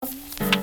Música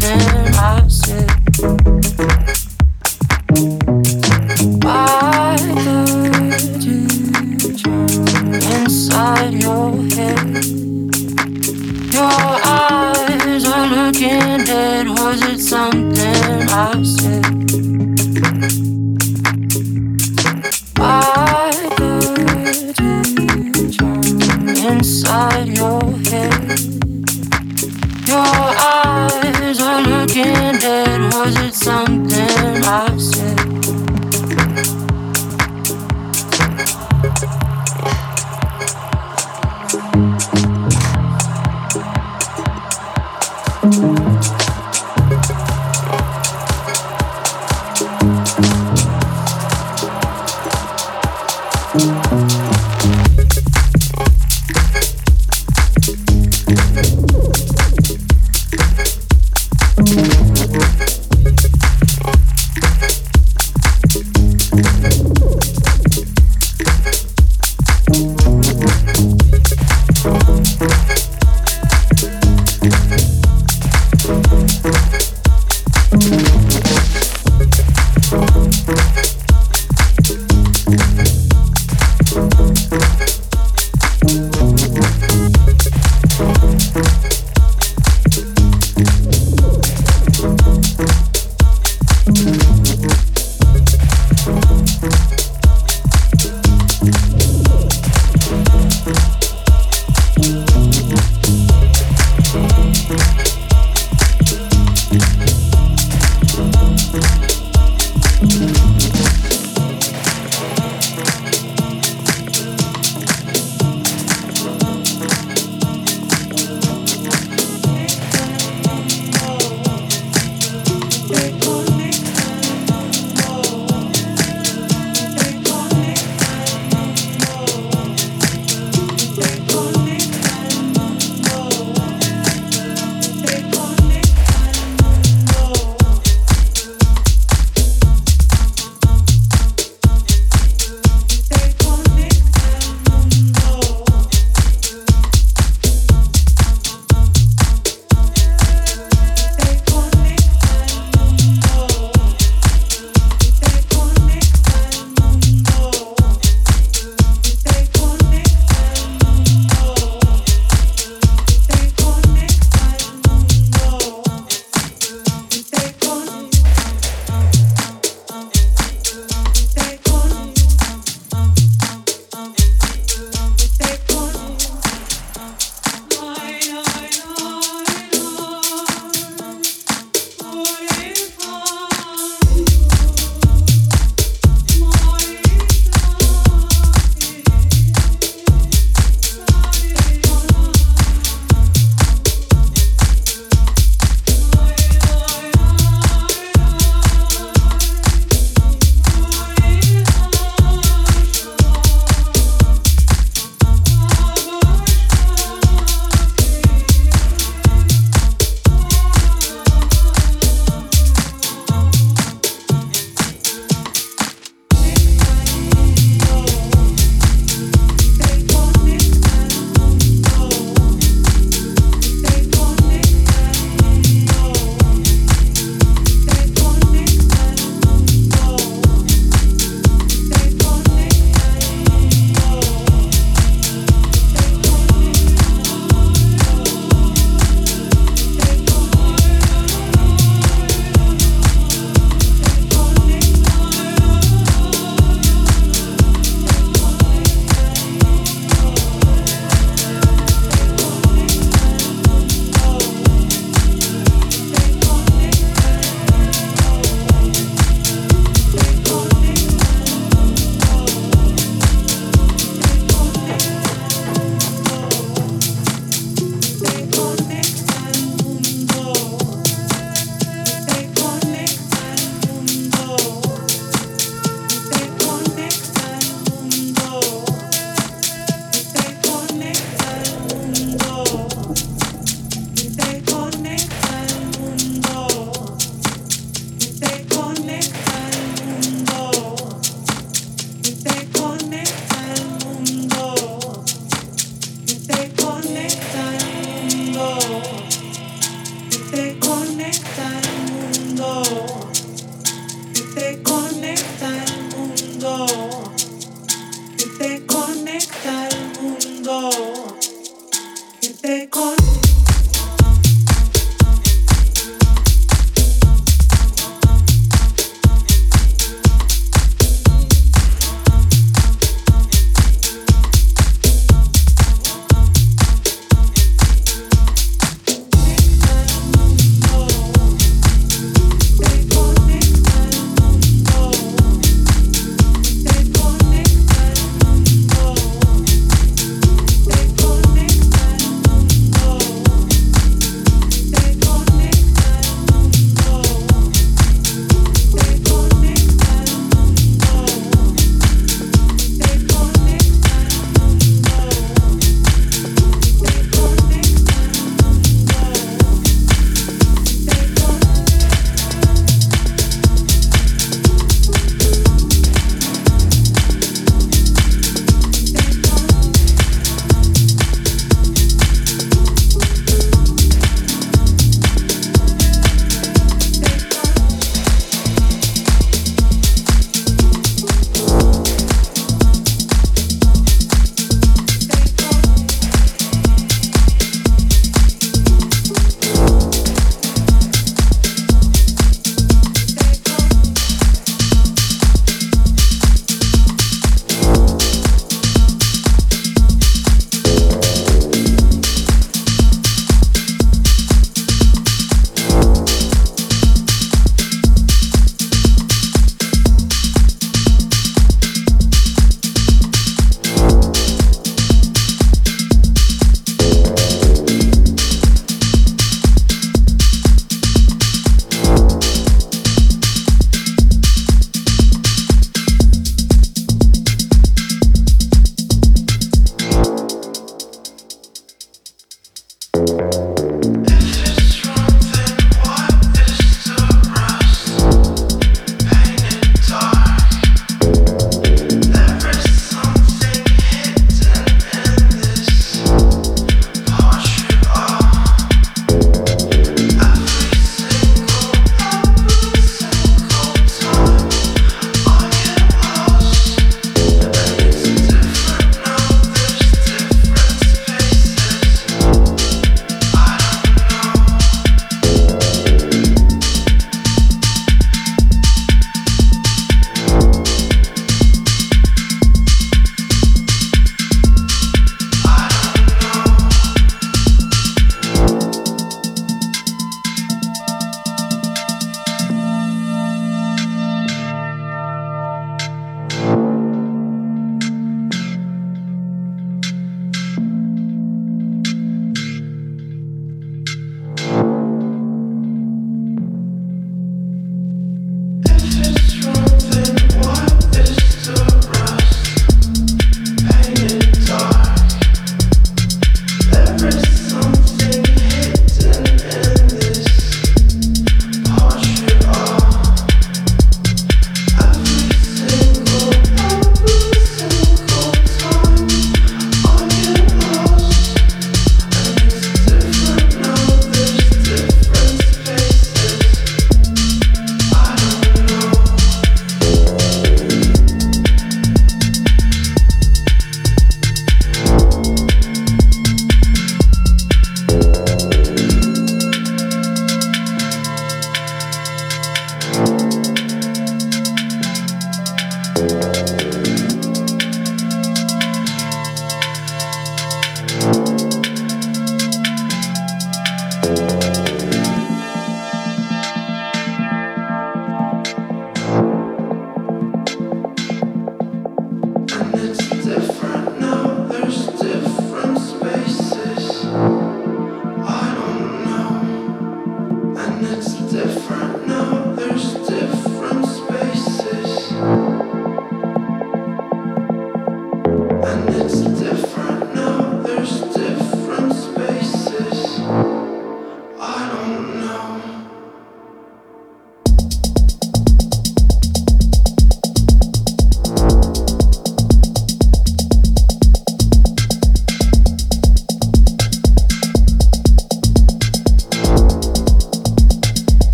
And I said.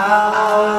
Ah.